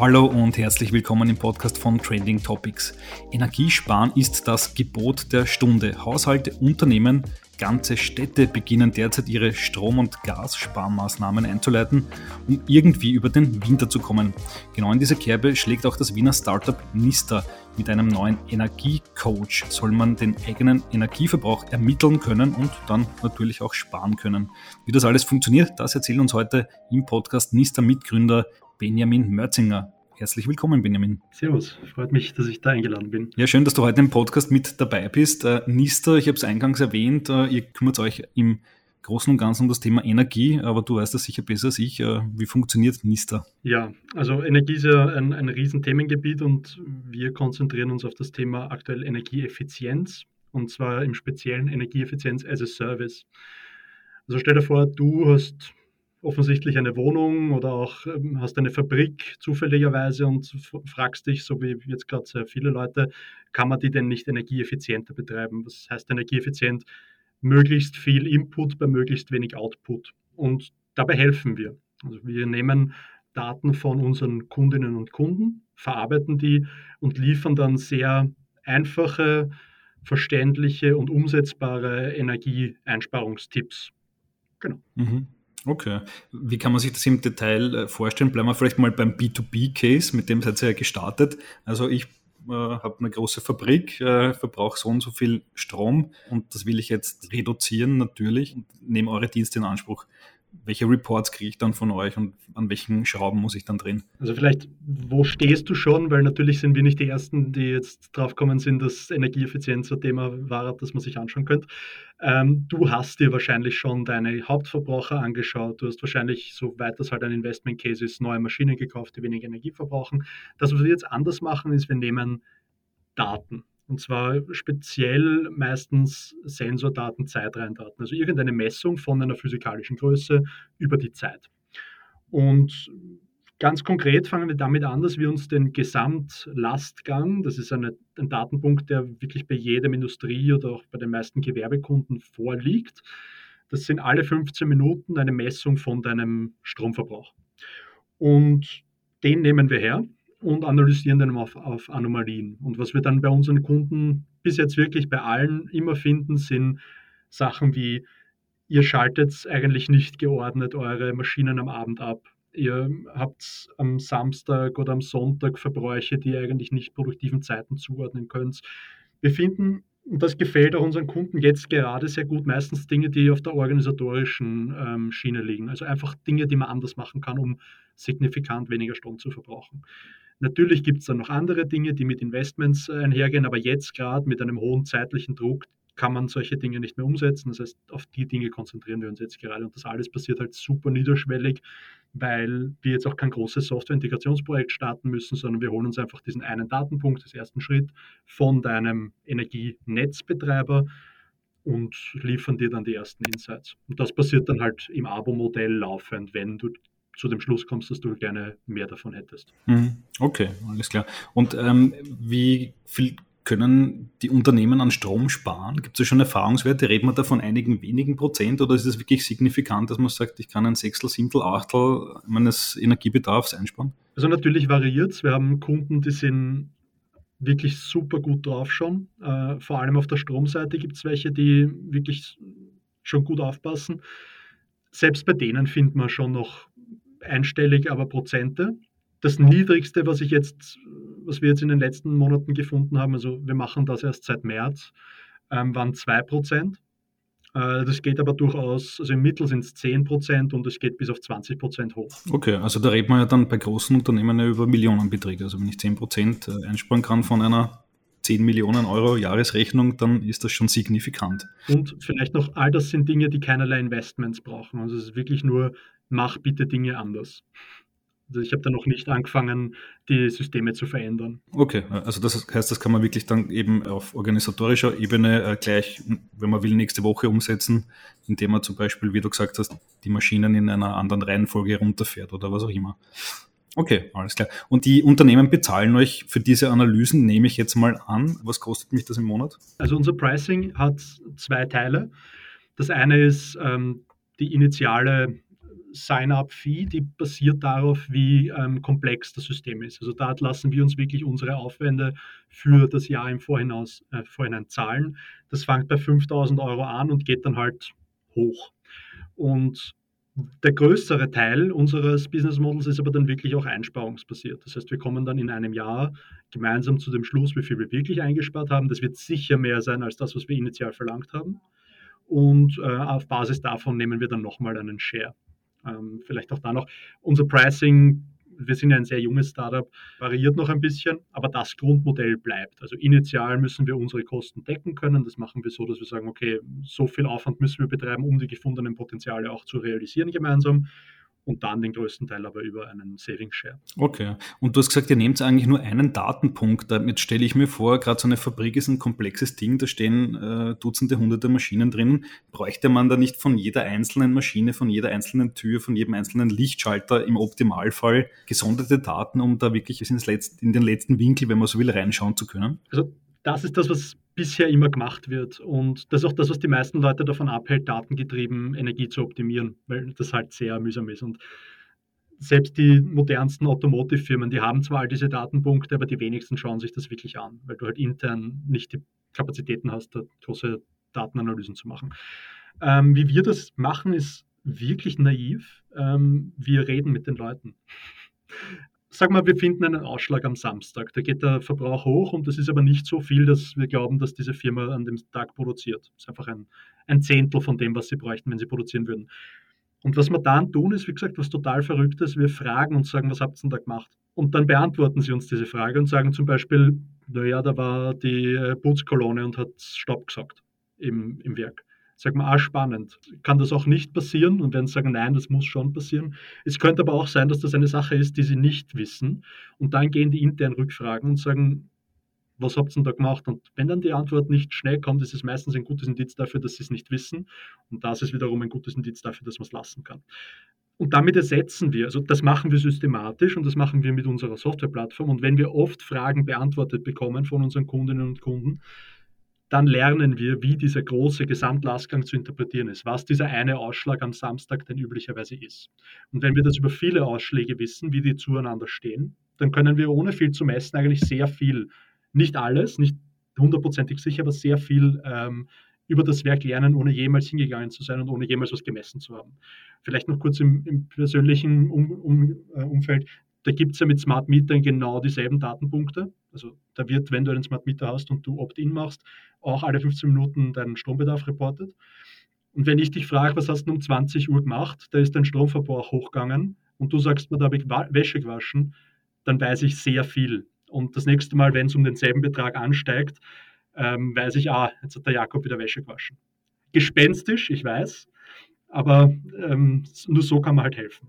Hallo und herzlich willkommen im Podcast von Trending Topics. Energiesparen ist das Gebot der Stunde. Haushalte, Unternehmen, ganze Städte beginnen derzeit ihre Strom- und Gassparmaßnahmen einzuleiten, um irgendwie über den Winter zu kommen. Genau in diese Kerbe schlägt auch das Wiener Startup Nista. Mit einem neuen Energiecoach soll man den eigenen Energieverbrauch ermitteln können und dann natürlich auch sparen können. Wie das alles funktioniert, das erzählt uns heute im Podcast Nista Mitgründer Benjamin Mörzinger. Herzlich willkommen, Benjamin. Servus, freut mich, dass ich da eingeladen bin. Ja, schön, dass du heute im Podcast mit dabei bist. Äh, Nista, ich habe es eingangs erwähnt, äh, ihr kümmert euch im Großen und Ganzen um das Thema Energie, aber du weißt das sicher besser als ich. Äh, wie funktioniert Nista? Ja, also Energie ist ja ein, ein Riesenthemengebiet und wir konzentrieren uns auf das Thema aktuell Energieeffizienz und zwar im speziellen Energieeffizienz as a Service. Also stell dir vor, du hast offensichtlich eine Wohnung oder auch ähm, hast eine Fabrik zufälligerweise und fragst dich, so wie jetzt gerade sehr viele Leute, kann man die denn nicht energieeffizienter betreiben? Was heißt energieeffizient? Möglichst viel Input bei möglichst wenig Output. Und dabei helfen wir. Also wir nehmen Daten von unseren Kundinnen und Kunden, verarbeiten die und liefern dann sehr einfache, verständliche und umsetzbare Energieeinsparungstipps. Genau. Mhm. Okay. Wie kann man sich das im Detail äh, vorstellen? Bleiben wir vielleicht mal beim B2B-Case, mit dem seid ihr ja gestartet. Also ich äh, habe eine große Fabrik, äh, verbrauche so und so viel Strom und das will ich jetzt reduzieren natürlich und nehme eure Dienste in Anspruch welche Reports kriege ich dann von euch und an welchen Schrauben muss ich dann drehen? Also vielleicht, wo stehst du schon? Weil natürlich sind wir nicht die Ersten, die jetzt drauf kommen sind, dass Energieeffizienz ein Thema war, das man sich anschauen könnte. Ähm, du hast dir wahrscheinlich schon deine Hauptverbraucher angeschaut. Du hast wahrscheinlich, soweit das halt ein Investment Case ist, neue Maschinen gekauft, die weniger Energie verbrauchen. Das, was wir jetzt anders machen, ist, wir nehmen Daten. Und zwar speziell meistens Sensordaten, Zeitreihendaten, also irgendeine Messung von einer physikalischen Größe über die Zeit. Und ganz konkret fangen wir damit an, dass wir uns den Gesamtlastgang, das ist eine, ein Datenpunkt, der wirklich bei jedem Industrie- oder auch bei den meisten Gewerbekunden vorliegt. Das sind alle 15 Minuten eine Messung von deinem Stromverbrauch. Und den nehmen wir her und analysieren den auf, auf Anomalien. Und was wir dann bei unseren Kunden bis jetzt wirklich bei allen immer finden, sind Sachen wie, ihr schaltet eigentlich nicht geordnet eure Maschinen am Abend ab. Ihr habt am Samstag oder am Sonntag Verbräuche, die ihr eigentlich nicht produktiven Zeiten zuordnen könnt. Wir finden, und das gefällt auch unseren Kunden jetzt gerade sehr gut, meistens Dinge, die auf der organisatorischen ähm, Schiene liegen. Also einfach Dinge, die man anders machen kann, um signifikant weniger Strom zu verbrauchen. Natürlich gibt es dann noch andere Dinge, die mit Investments äh, einhergehen, aber jetzt gerade mit einem hohen zeitlichen Druck kann man solche Dinge nicht mehr umsetzen. Das heißt, auf die Dinge konzentrieren wir uns jetzt gerade. Und das alles passiert halt super niederschwellig, weil wir jetzt auch kein großes Software-Integrationsprojekt starten müssen, sondern wir holen uns einfach diesen einen Datenpunkt, das ersten Schritt von deinem Energienetzbetreiber und liefern dir dann die ersten Insights. Und das passiert dann halt im Abo-Modell laufend, wenn du zu dem Schluss kommst, dass du gerne mehr davon hättest. Mhm. Okay, alles klar. Und ähm, wie viel können die Unternehmen an Strom sparen? Gibt es schon Erfahrungswerte? Reden wir da von einigen wenigen Prozent oder ist es wirklich signifikant, dass man sagt, ich kann ein Sechstel, Siebtel, Achtel meines Energiebedarfs einsparen? Also natürlich variiert es. Wir haben Kunden, die sind wirklich super gut drauf schon. Äh, vor allem auf der Stromseite gibt es welche, die wirklich schon gut aufpassen. Selbst bei denen findet man schon noch einstellig, aber Prozente. Das niedrigste, was ich jetzt, was wir jetzt in den letzten Monaten gefunden haben, also wir machen das erst seit März, ähm, waren 2 Prozent. Äh, das geht aber durchaus, also im Mittel sind es 10 Prozent und es geht bis auf 20 Prozent hoch. Okay, also da redet man ja dann bei großen Unternehmen ja über Millionenbeträge. Also wenn ich 10 Prozent äh, einsparen kann von einer 10 Millionen Euro Jahresrechnung, dann ist das schon signifikant. Und vielleicht noch, all das sind Dinge, die keinerlei Investments brauchen. Also es ist wirklich nur mach bitte Dinge anders. Also ich habe da noch nicht angefangen, die Systeme zu verändern. Okay, also das heißt, das kann man wirklich dann eben auf organisatorischer Ebene äh, gleich, wenn man will, nächste Woche umsetzen, indem man zum Beispiel, wie du gesagt hast, die Maschinen in einer anderen Reihenfolge runterfährt oder was auch immer. Okay, alles klar. Und die Unternehmen bezahlen euch für diese Analysen, nehme ich jetzt mal an. Was kostet mich das im Monat? Also unser Pricing hat zwei Teile. Das eine ist ähm, die initiale Sign-up-Fee, die basiert darauf, wie ähm, komplex das System ist. Also da lassen wir uns wirklich unsere Aufwände für das Jahr im Vorhinaus, äh, Vorhinein zahlen. Das fängt bei 5000 Euro an und geht dann halt hoch. Und der größere Teil unseres Business Models ist aber dann wirklich auch einsparungsbasiert. Das heißt, wir kommen dann in einem Jahr gemeinsam zu dem Schluss, wie viel wir wirklich eingespart haben. Das wird sicher mehr sein als das, was wir initial verlangt haben. Und äh, auf Basis davon nehmen wir dann nochmal einen Share. Ähm, vielleicht auch da noch. Unser Pricing wir sind ja ein sehr junges Startup, variiert noch ein bisschen, aber das Grundmodell bleibt. Also initial müssen wir unsere Kosten decken können. Das machen wir so, dass wir sagen, okay, so viel Aufwand müssen wir betreiben, um die gefundenen Potenziale auch zu realisieren gemeinsam und dann den größten Teil aber über einen Saving Share. Okay. Und du hast gesagt, ihr nehmt eigentlich nur einen Datenpunkt. Damit stelle ich mir vor, gerade so eine Fabrik ist ein komplexes Ding, da stehen äh, Dutzende, hunderte Maschinen drin. Bräuchte man da nicht von jeder einzelnen Maschine, von jeder einzelnen Tür, von jedem einzelnen Lichtschalter im Optimalfall gesonderte Daten, um da wirklich in den letzten Winkel, wenn man so will, reinschauen zu können? Also das ist das, was bisher immer gemacht wird. Und das ist auch das, was die meisten Leute davon abhält, datengetrieben Energie zu optimieren, weil das halt sehr mühsam ist. Und selbst die modernsten Automotive-Firmen, die haben zwar all diese Datenpunkte, aber die wenigsten schauen sich das wirklich an, weil du halt intern nicht die Kapazitäten hast, da große Datenanalysen zu machen. Ähm, wie wir das machen, ist wirklich naiv. Ähm, wir reden mit den Leuten sag mal, wir finden einen Ausschlag am Samstag. Da geht der Verbrauch hoch und das ist aber nicht so viel, dass wir glauben, dass diese Firma an dem Tag produziert. Das ist einfach ein, ein Zehntel von dem, was sie bräuchten, wenn sie produzieren würden. Und was wir dann tun, ist, wie gesagt, was total Verrücktes. Wir fragen und sagen, was habt ihr denn da gemacht? Und dann beantworten sie uns diese Frage und sagen zum Beispiel, naja, da war die Putzkolonne und hat Stopp gesagt im, im Werk sag mal, ah, spannend. Kann das auch nicht passieren? Und werden sagen, nein, das muss schon passieren. Es könnte aber auch sein, dass das eine Sache ist, die sie nicht wissen. Und dann gehen die intern Rückfragen und sagen, was habt ihr denn da gemacht? Und wenn dann die Antwort nicht schnell kommt, ist es meistens ein gutes Indiz dafür, dass sie es nicht wissen. Und das ist wiederum ein gutes Indiz dafür, dass man es lassen kann. Und damit ersetzen wir, also das machen wir systematisch und das machen wir mit unserer Softwareplattform. Und wenn wir oft Fragen beantwortet bekommen von unseren Kundinnen und Kunden, dann lernen wir, wie dieser große Gesamtlastgang zu interpretieren ist, was dieser eine Ausschlag am Samstag denn üblicherweise ist. Und wenn wir das über viele Ausschläge wissen, wie die zueinander stehen, dann können wir ohne viel zu messen eigentlich sehr viel, nicht alles, nicht hundertprozentig sicher, aber sehr viel ähm, über das Werk lernen, ohne jemals hingegangen zu sein und ohne jemals was gemessen zu haben. Vielleicht noch kurz im, im persönlichen um, um, äh, Umfeld. Da gibt es ja mit Smart Metern genau dieselben Datenpunkte. Also da wird, wenn du einen Smart Meter hast und du Opt-in machst, auch alle 15 Minuten deinen Strombedarf reportet. Und wenn ich dich frage, was hast du um 20 Uhr gemacht, da ist dein Stromverbrauch hochgegangen und du sagst mir, da habe ich Wäsche gewaschen, dann weiß ich sehr viel. Und das nächste Mal, wenn es um denselben Betrag ansteigt, ähm, weiß ich, ah, jetzt hat der Jakob wieder Wäsche gewaschen. Gespenstisch, ich weiß, aber ähm, nur so kann man halt helfen.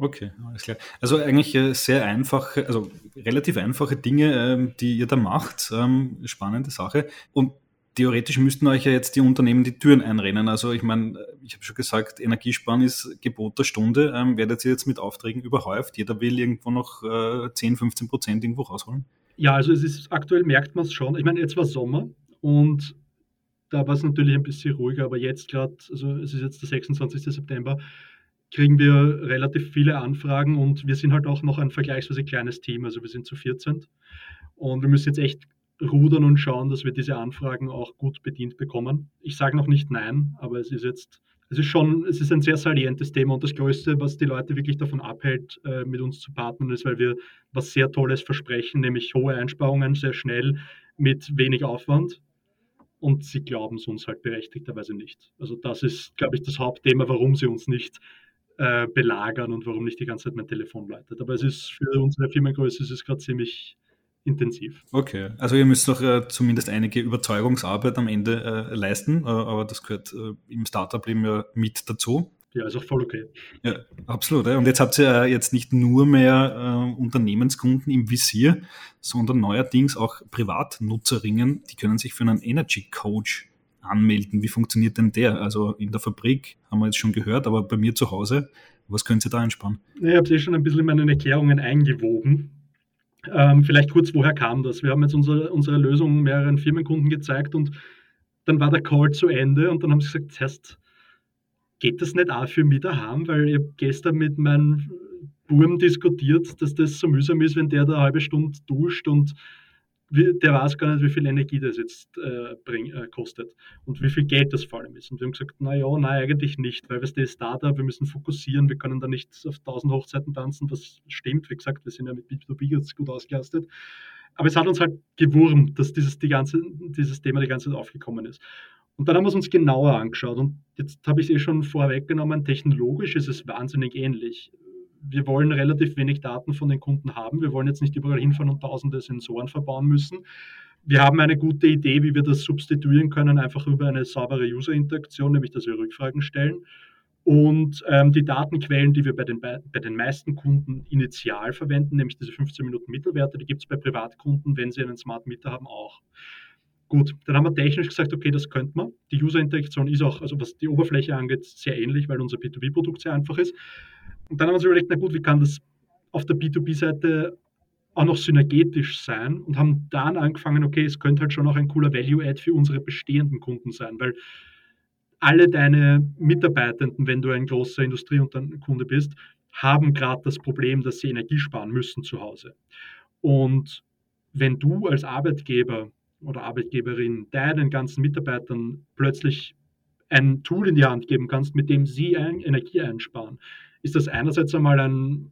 Okay, alles klar. Also eigentlich äh, sehr einfache, also relativ einfache Dinge, ähm, die ihr da macht. Ähm, spannende Sache. Und theoretisch müssten euch ja jetzt die Unternehmen die Türen einrennen. Also ich meine, ich habe schon gesagt, Energiesparen ist Gebot der Stunde. Ähm, werdet ihr jetzt mit Aufträgen überhäuft? Jeder will irgendwo noch äh, 10, 15 Prozent irgendwo rausholen? Ja, also es ist aktuell merkt man es schon. Ich meine, jetzt war Sommer und da war es natürlich ein bisschen ruhiger, aber jetzt gerade, also es ist jetzt der 26. September, kriegen wir relativ viele Anfragen und wir sind halt auch noch ein vergleichsweise kleines Team, also wir sind zu 14 und wir müssen jetzt echt rudern und schauen, dass wir diese Anfragen auch gut bedient bekommen. Ich sage noch nicht nein, aber es ist jetzt, es ist schon, es ist ein sehr salientes Thema und das Größte, was die Leute wirklich davon abhält, äh, mit uns zu partnern, ist, weil wir was sehr Tolles versprechen, nämlich hohe Einsparungen sehr schnell mit wenig Aufwand und sie glauben es uns halt berechtigterweise nicht. Also das ist, glaube ich, das Hauptthema, warum sie uns nicht äh, belagern und warum nicht die ganze Zeit mein Telefon läutet. Aber es ist für unsere Firmengröße ist es gerade ziemlich intensiv. Okay, also ihr müsst noch äh, zumindest einige Überzeugungsarbeit am Ende äh, leisten, äh, aber das gehört äh, im Startup-Leben ja mit dazu. Ja, ist auch voll okay. Ja, absolut. Und jetzt habt ihr jetzt nicht nur mehr äh, Unternehmenskunden im Visier, sondern neuerdings auch Privatnutzerinnen, die können sich für einen Energy Coach anmelden. Wie funktioniert denn der? Also in der Fabrik haben wir jetzt schon gehört, aber bei mir zu Hause, was können Sie da einsparen? Ich habe es eh schon ein bisschen in meinen Erklärungen eingewoben. Ähm, vielleicht kurz, woher kam das? Wir haben jetzt unsere, unsere Lösung mehreren Firmenkunden gezeigt und dann war der Call zu Ende und dann haben sie gesagt, Test, geht das nicht auch für mich daheim? Weil ich habe gestern mit meinem Burm diskutiert, dass das so mühsam ist, wenn der da eine halbe Stunde duscht und der weiß gar nicht, wie viel Energie das jetzt äh, bring, äh, kostet und wie viel Geld das vor allem ist. Und wir haben gesagt, naja, nein, eigentlich nicht, weil wir sind Startup, wir müssen fokussieren, wir können da nicht auf tausend Hochzeiten tanzen, das stimmt, wie gesagt, wir sind ja mit B2B jetzt gut ausgelastet. Aber es hat uns halt gewurmt, dass dieses, die ganze, dieses Thema die ganze Zeit aufgekommen ist. Und dann haben wir es uns genauer angeschaut und jetzt habe ich es eh schon vorweggenommen, technologisch ist es wahnsinnig ähnlich wir wollen relativ wenig Daten von den Kunden haben. Wir wollen jetzt nicht überall hinfahren und tausende Sensoren verbauen müssen. Wir haben eine gute Idee, wie wir das substituieren können, einfach über eine saubere User-Interaktion, nämlich dass wir Rückfragen stellen. Und ähm, die Datenquellen, die wir bei den, bei, den meisten Kunden initial verwenden, nämlich diese 15 Minuten Mittelwerte, die gibt es bei Privatkunden, wenn sie einen Smart Meter haben, auch. Gut, dann haben wir technisch gesagt, okay, das könnte man. Die User-Interaktion ist auch, also was die Oberfläche angeht, sehr ähnlich, weil unser B2B-Produkt sehr einfach ist. Und dann haben wir uns überlegt, na gut, wie kann das auf der B2B-Seite auch noch synergetisch sein und haben dann angefangen, okay, es könnte halt schon auch ein cooler Value-Add für unsere bestehenden Kunden sein, weil alle deine Mitarbeitenden, wenn du ein großer Industriekunde bist, haben gerade das Problem, dass sie Energie sparen müssen zu Hause. Und wenn du als Arbeitgeber oder Arbeitgeberin deinen ganzen Mitarbeitern plötzlich ein Tool in die Hand geben kannst, mit dem sie Energie einsparen, ist das einerseits einmal ein,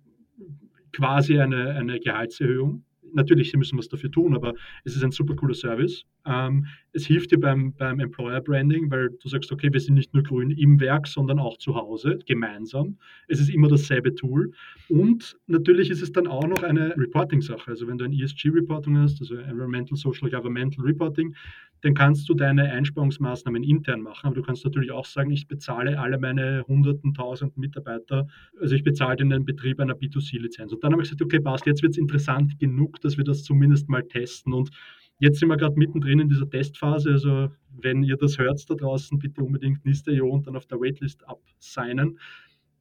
quasi eine, eine Gehaltserhöhung. Natürlich, sie müssen was dafür tun, aber es ist ein super cooler Service. Ähm, es hilft dir beim, beim Employer Branding, weil du sagst, okay, wir sind nicht nur grün im Werk, sondern auch zu Hause, gemeinsam. Es ist immer dasselbe Tool. Und natürlich ist es dann auch noch eine Reporting-Sache. Also wenn du ein ESG-Reporting hast, also Environmental, Social, Governmental Reporting, dann kannst du deine Einsparungsmaßnahmen intern machen. Aber du kannst natürlich auch sagen, ich bezahle alle meine hunderten, tausenden Mitarbeiter, also ich bezahle den Betrieb einer B2C-Lizenz. Und dann habe ich gesagt, okay, passt, jetzt wird es interessant genug, dass wir das zumindest mal testen. Und jetzt sind wir gerade mittendrin in dieser Testphase. Also wenn ihr das hört da draußen, bitte unbedingt Niste.io und dann auf der Waitlist absignen.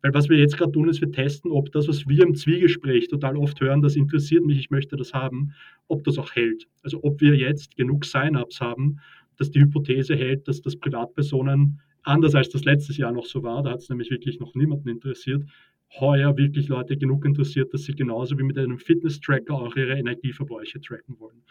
Weil was wir jetzt gerade tun, ist, wir testen, ob das, was wir im Zwiegespräch total oft hören, das interessiert mich, ich möchte das haben, ob das auch hält. Also ob wir jetzt genug Sign-ups haben, dass die Hypothese hält, dass das Privatpersonen, anders als das letztes Jahr noch so war, da hat es nämlich wirklich noch niemanden interessiert, heuer wirklich Leute genug interessiert, dass sie genauso wie mit einem Fitness-Tracker auch ihre Energieverbräuche tracken wollen.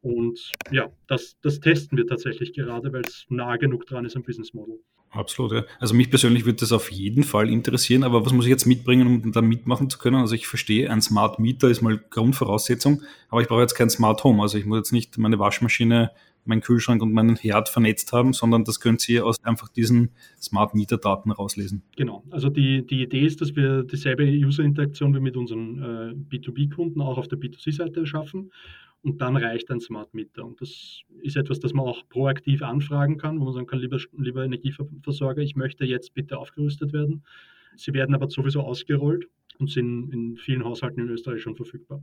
Und ja, das, das testen wir tatsächlich gerade, weil es nah genug dran ist am Business Model. Absolut, ja. Also mich persönlich würde das auf jeden Fall interessieren, aber was muss ich jetzt mitbringen, um da mitmachen zu können? Also ich verstehe, ein Smart Meter ist mal Grundvoraussetzung, aber ich brauche jetzt kein Smart Home. Also ich muss jetzt nicht meine Waschmaschine, meinen Kühlschrank und meinen Herd vernetzt haben, sondern das könnt ihr aus einfach diesen Smart Meter Daten rauslesen. Genau. Also die, die Idee ist, dass wir dieselbe User-Interaktion wie mit unseren äh, B2B-Kunden auch auf der B2C-Seite schaffen und dann reicht ein Smart Meter. Und das ist etwas, das man auch proaktiv anfragen kann, wo man sagen kann, lieber, lieber Energieversorger, ich möchte jetzt bitte aufgerüstet werden. Sie werden aber sowieso ausgerollt und sind in vielen Haushalten in Österreich schon verfügbar.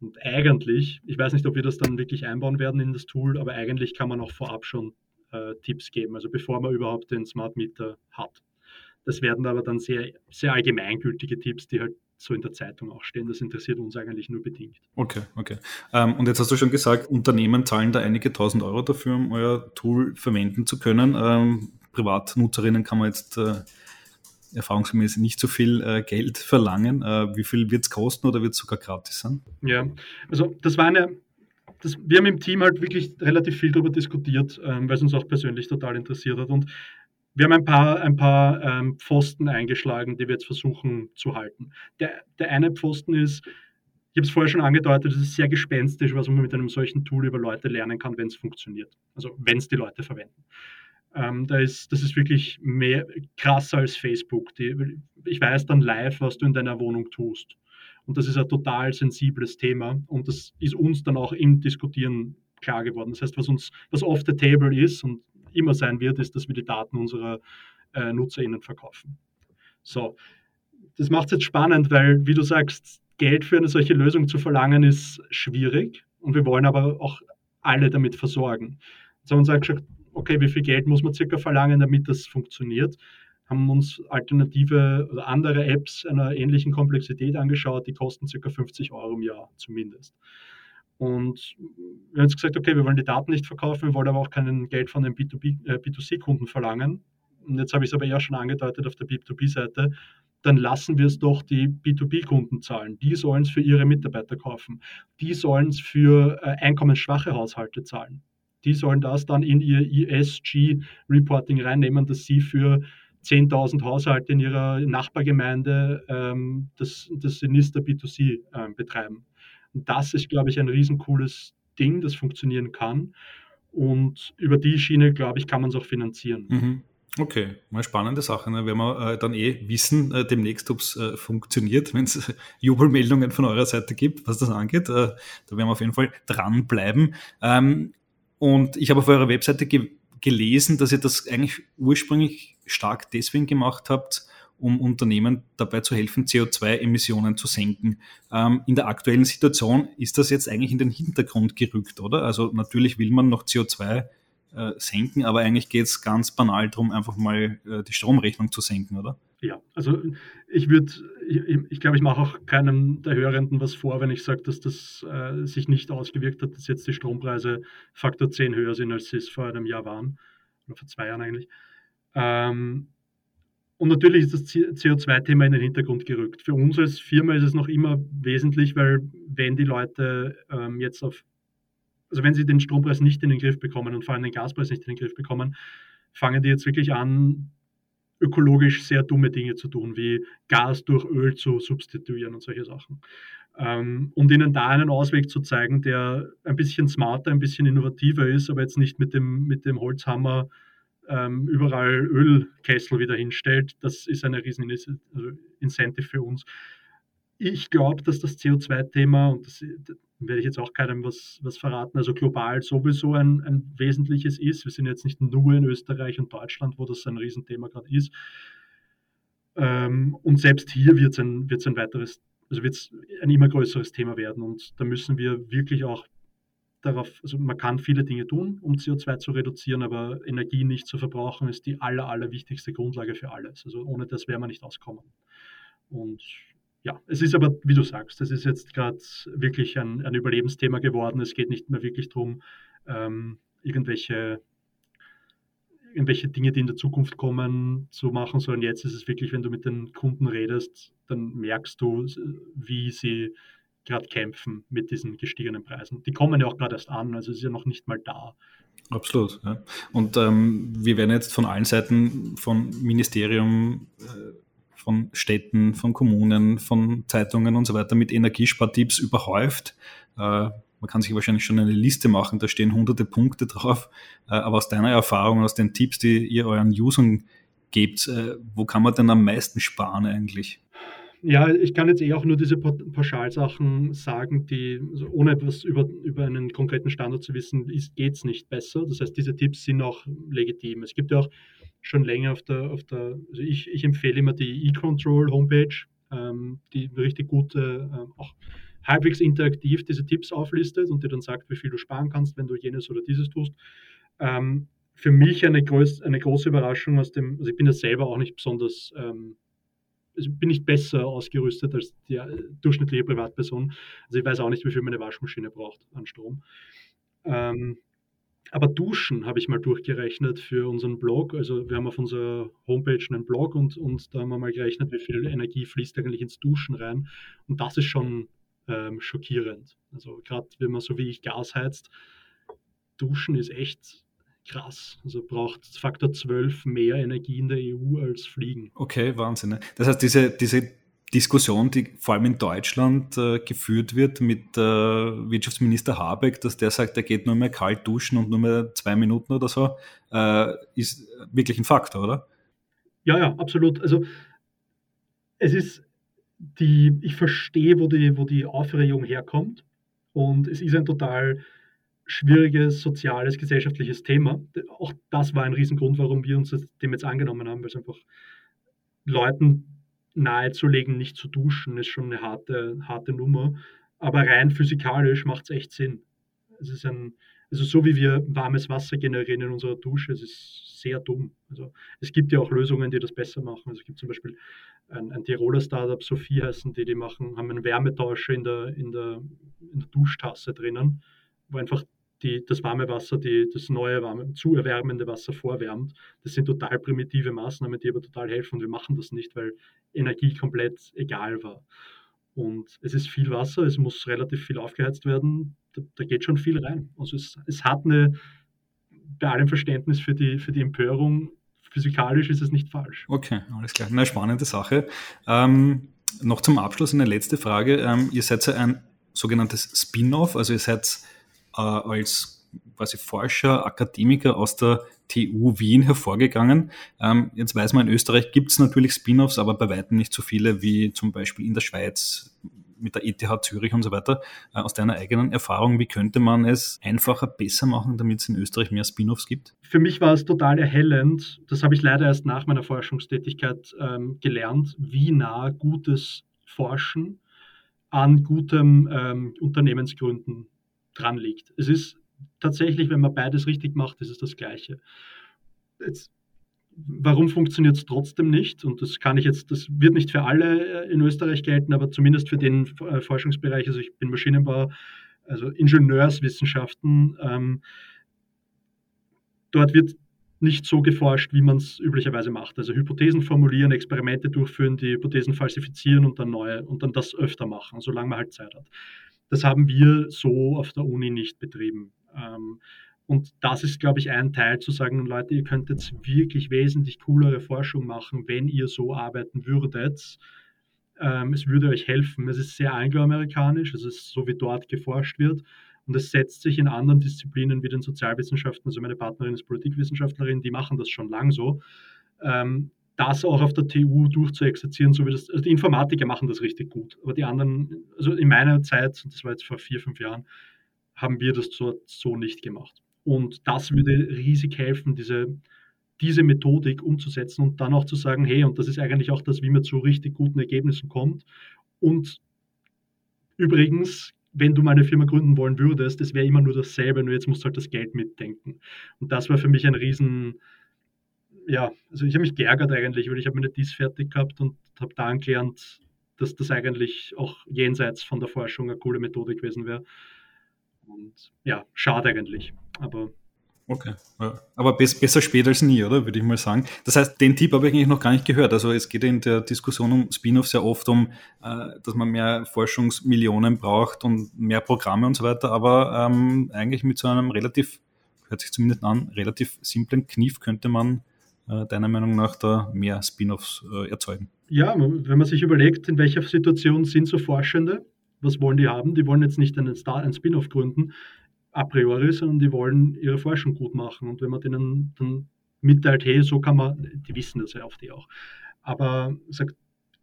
Und eigentlich, ich weiß nicht, ob wir das dann wirklich einbauen werden in das Tool, aber eigentlich kann man auch vorab schon äh, Tipps geben, also bevor man überhaupt den Smart Meter hat. Das werden aber dann sehr, sehr allgemeingültige Tipps, die halt so in der Zeitung auch stehen. Das interessiert uns eigentlich nur bedingt. Okay, okay. Ähm, und jetzt hast du schon gesagt, Unternehmen zahlen da einige tausend Euro dafür, um euer Tool verwenden zu können. Ähm, Privatnutzerinnen kann man jetzt äh, erfahrungsgemäß nicht so viel äh, Geld verlangen. Äh, wie viel wird es kosten oder wird es sogar gratis sein? Ja, also das war eine das, wir haben im Team halt wirklich relativ viel darüber diskutiert, ähm, weil es uns auch persönlich total interessiert hat. Und wir haben ein paar, ein paar ähm, Pfosten eingeschlagen, die wir jetzt versuchen zu halten. Der, der eine Pfosten ist, ich habe es vorher schon angedeutet, es ist sehr gespenstisch, was man mit einem solchen Tool über Leute lernen kann, wenn es funktioniert. Also wenn es die Leute verwenden. Ähm, da ist, das ist wirklich mehr krasser als Facebook. Die, ich weiß dann live, was du in deiner Wohnung tust. Und das ist ein total sensibles Thema. Und das ist uns dann auch im Diskutieren klar geworden. Das heißt, was uns, was off the table ist, und immer sein wird, ist, dass wir die Daten unserer äh, NutzerInnen verkaufen. So, das macht es jetzt spannend, weil, wie du sagst, Geld für eine solche Lösung zu verlangen, ist schwierig und wir wollen aber auch alle damit versorgen. Jetzt haben wir uns gesagt, okay, wie viel Geld muss man circa verlangen, damit das funktioniert? Haben uns alternative oder andere Apps einer ähnlichen Komplexität angeschaut, die kosten circa 50 Euro im Jahr zumindest. Und wir haben jetzt gesagt, okay, wir wollen die Daten nicht verkaufen, wir wollen aber auch kein Geld von den B2B, äh, B2C-Kunden verlangen. und jetzt habe ich es aber eher schon angedeutet auf der B2B-Seite, dann lassen wir es doch die B2B-Kunden zahlen. Die sollen es für ihre Mitarbeiter kaufen. Die sollen es für äh, einkommensschwache Haushalte zahlen. Die sollen das dann in ihr ESG-Reporting reinnehmen, dass sie für 10.000 Haushalte in ihrer Nachbargemeinde ähm, das, das Sinister B2C äh, betreiben. Und das ist, glaube ich, ein riesencooles Ding, das funktionieren kann. Und über die Schiene, glaube ich, kann man es auch finanzieren. Mhm. Okay, mal spannende Sache. Ne? Werden wir äh, dann eh wissen, äh, demnächst, ob es äh, funktioniert, wenn es Jubelmeldungen von eurer Seite gibt, was das angeht. Äh, da werden wir auf jeden Fall dranbleiben. Ähm, und ich habe auf eurer Webseite ge gelesen, dass ihr das eigentlich ursprünglich stark deswegen gemacht habt, um Unternehmen dabei zu helfen, CO2-Emissionen zu senken. Ähm, in der aktuellen Situation ist das jetzt eigentlich in den Hintergrund gerückt, oder? Also natürlich will man noch CO2 äh, senken, aber eigentlich geht es ganz banal darum, einfach mal äh, die Stromrechnung zu senken, oder? Ja, also ich würde, ich, ich glaube, ich mache auch keinem der Hörenden was vor, wenn ich sage, dass das äh, sich nicht ausgewirkt hat, dass jetzt die Strompreise Faktor 10 höher sind, als sie es vor einem Jahr waren, oder vor zwei Jahren eigentlich. Ähm, und natürlich ist das CO2-Thema in den Hintergrund gerückt. Für uns als Firma ist es noch immer wesentlich, weil wenn die Leute ähm, jetzt auf, also wenn sie den Strompreis nicht in den Griff bekommen und vor allem den Gaspreis nicht in den Griff bekommen, fangen die jetzt wirklich an, ökologisch sehr dumme Dinge zu tun, wie Gas durch Öl zu substituieren und solche Sachen. Ähm, und ihnen da einen Ausweg zu zeigen, der ein bisschen smarter, ein bisschen innovativer ist, aber jetzt nicht mit dem, mit dem Holzhammer ähm, überall Ölkessel wieder hinstellt, das ist eine riesen also Incentive für uns. Ich glaube, dass das CO2-Thema, und das, das, werde ich jetzt auch keinem was, was verraten, also global sowieso ein, ein wesentliches ist. Wir sind jetzt nicht nur in Österreich und Deutschland, wo das ein Riesenthema gerade ist. Ähm, und selbst hier wird es ein, wird's ein weiteres, also wird es ein immer größeres Thema werden. Und da müssen wir wirklich auch darauf, also man kann viele Dinge tun, um CO2 zu reduzieren, aber Energie nicht zu verbrauchen ist die aller, aller wichtigste Grundlage für alles. Also ohne das wäre man nicht auskommen. Und ja, es ist aber, wie du sagst, das ist jetzt gerade wirklich ein, ein, Überlebensthema geworden. Es geht nicht mehr wirklich darum, ähm, irgendwelche, irgendwelche Dinge, die in der Zukunft kommen, zu machen, sondern jetzt ist es wirklich, wenn du mit den Kunden redest, dann merkst du, wie sie gerade kämpfen mit diesen gestiegenen Preisen. Die kommen ja auch gerade erst an, also ist ja noch nicht mal da. Absolut. Ja. Und ähm, wir werden jetzt von allen Seiten, von Ministerium, äh, von Städten, von Kommunen, von Zeitungen und so weiter mit Energiespartipps überhäuft. Äh, man kann sich wahrscheinlich schon eine Liste machen, da stehen hunderte Punkte drauf. Äh, aber aus deiner Erfahrung, aus den Tipps, die ihr euren Usern gebt, äh, wo kann man denn am meisten sparen eigentlich? Ja, ich kann jetzt eh auch nur diese Pauschalsachen sagen, die, also ohne etwas über, über einen konkreten Standard zu wissen, geht es nicht besser. Das heißt, diese Tipps sind auch legitim. Es gibt ja auch schon länger auf der, auf der also ich, ich empfehle immer die E-Control Homepage, ähm, die richtig gut, äh, auch halbwegs interaktiv diese Tipps auflistet und dir dann sagt, wie viel du sparen kannst, wenn du jenes oder dieses tust. Ähm, für mich eine, groß, eine große Überraschung aus dem, also ich bin ja selber auch nicht besonders ähm, also bin ich besser ausgerüstet als die äh, durchschnittliche Privatperson. Also ich weiß auch nicht, wie viel meine Waschmaschine braucht an Strom. Ähm, aber Duschen habe ich mal durchgerechnet für unseren Blog. Also wir haben auf unserer Homepage einen Blog und, und da haben wir mal gerechnet, wie viel Energie fließt eigentlich ins Duschen rein. Und das ist schon ähm, schockierend. Also gerade wenn man so wie ich Gas heizt, Duschen ist echt krass. Also braucht Faktor 12 mehr Energie in der EU als Fliegen. Okay, Wahnsinn. Ne? Das heißt, diese, diese Diskussion, die vor allem in Deutschland äh, geführt wird mit äh, Wirtschaftsminister Habeck, dass der sagt, er geht nur mehr kalt duschen und nur mehr zwei Minuten oder so, äh, ist wirklich ein Faktor, oder? Ja, ja, absolut. Also es ist die, ich verstehe, wo die, wo die Aufregung herkommt. Und es ist ein total schwieriges soziales, gesellschaftliches Thema. Auch das war ein Riesengrund, warum wir uns dem jetzt angenommen haben, weil es einfach Leuten nahezulegen, nicht zu duschen, ist schon eine harte, harte Nummer. Aber rein physikalisch macht es echt Sinn. Es ist ein, also so wie wir warmes Wasser generieren in unserer Dusche, es ist sehr dumm. Also es gibt ja auch Lösungen, die das besser machen. Also es gibt zum Beispiel ein, ein Tiroler Startup, Sophie heißen die, die machen, haben einen Wärmetauscher in der, in der, in der Duschtasse drinnen, wo einfach die, das warme Wasser, die, das neue warme, zu erwärmende Wasser vorwärmt. Das sind total primitive Maßnahmen, die aber total helfen. Und wir machen das nicht, weil Energie komplett egal war. Und es ist viel Wasser, es muss relativ viel aufgeheizt werden. Da, da geht schon viel rein. Also es, es hat eine, bei allem Verständnis für die, für die Empörung, physikalisch ist es nicht falsch. Okay, alles klar. Eine spannende Sache. Ähm, noch zum Abschluss eine letzte Frage. Ähm, ihr seid ja ein sogenanntes Spin-off, also ihr seid äh, als quasi Forscher, Akademiker aus der TU Wien hervorgegangen. Ähm, jetzt weiß man, in Österreich gibt es natürlich Spin-offs, aber bei weitem nicht so viele wie zum Beispiel in der Schweiz mit der ETH Zürich und so weiter. Äh, aus deiner eigenen Erfahrung, wie könnte man es einfacher, besser machen, damit es in Österreich mehr Spin-offs gibt? Für mich war es total erhellend. Das habe ich leider erst nach meiner Forschungstätigkeit ähm, gelernt, wie nah gutes Forschen an gutem ähm, Unternehmensgründen dran liegt. Es ist tatsächlich, wenn man beides richtig macht, ist es das Gleiche. Jetzt, warum funktioniert es trotzdem nicht? Und das kann ich jetzt, das wird nicht für alle äh, in Österreich gelten, aber zumindest für den äh, Forschungsbereich, also ich bin Maschinenbau, also Ingenieurswissenschaften, ähm, dort wird nicht so geforscht, wie man es üblicherweise macht. Also Hypothesen formulieren, Experimente durchführen, die Hypothesen falsifizieren und dann neue und dann das öfter machen, solange man halt Zeit hat. Das haben wir so auf der Uni nicht betrieben. Ähm, und das ist, glaube ich, ein Teil zu sagen, Leute, ihr könnt jetzt wirklich wesentlich coolere Forschung machen, wenn ihr so arbeiten würdet. Ähm, es würde euch helfen. Es ist sehr angloamerikanisch, es ist so, wie dort geforscht wird. Und es setzt sich in anderen Disziplinen wie den Sozialwissenschaften, also meine Partnerin ist Politikwissenschaftlerin, die machen das schon lang so, ähm, das auch auf der TU durchzuexerzieren, so wie das, also die Informatiker machen das richtig gut, aber die anderen, also in meiner Zeit, das war jetzt vor vier, fünf Jahren, haben wir das so, so nicht gemacht. Und das würde riesig helfen, diese, diese Methodik umzusetzen und dann auch zu sagen, hey, und das ist eigentlich auch das, wie man zu richtig guten Ergebnissen kommt. Und übrigens, wenn du mal eine Firma gründen wollen würdest, das wäre immer nur dasselbe, nur jetzt musst du halt das Geld mitdenken. Und das war für mich ein riesen, ja, also ich habe mich geärgert eigentlich, weil ich habe meine Dies fertig gehabt und habe da gelernt, dass das eigentlich auch jenseits von der Forschung eine coole Methode gewesen wäre. Und ja, schade eigentlich. Aber Okay, ja. aber besser spät als nie, oder? Würde ich mal sagen. Das heißt, den Tipp habe ich eigentlich noch gar nicht gehört. Also es geht in der Diskussion um Spin-off sehr oft um, äh, dass man mehr Forschungsmillionen braucht und mehr Programme und so weiter. Aber ähm, eigentlich mit so einem relativ, hört sich zumindest an, relativ simplen Kniff könnte man deiner Meinung nach da mehr Spin-offs äh, erzeugen. Ja, wenn man sich überlegt, in welcher Situation sind so Forschende, was wollen die haben? Die wollen jetzt nicht einen, Star, einen Spin-off gründen, a priori, sondern die wollen ihre Forschung gut machen. Und wenn man denen dann mitteilt, hey, so kann man, die wissen das ja oft eh auch, aber sagt,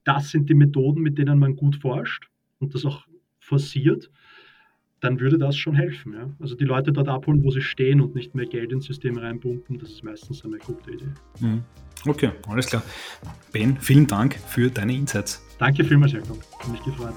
das sind die Methoden, mit denen man gut forscht und das auch forciert, dann würde das schon helfen. Ja? Also die Leute dort abholen, wo sie stehen und nicht mehr Geld ins System reinpumpen, das ist meistens eine gute Idee. Mhm. Okay, alles klar. Ben, vielen Dank für deine Insights. Danke vielmals, Jakob. Hat mich gefreut.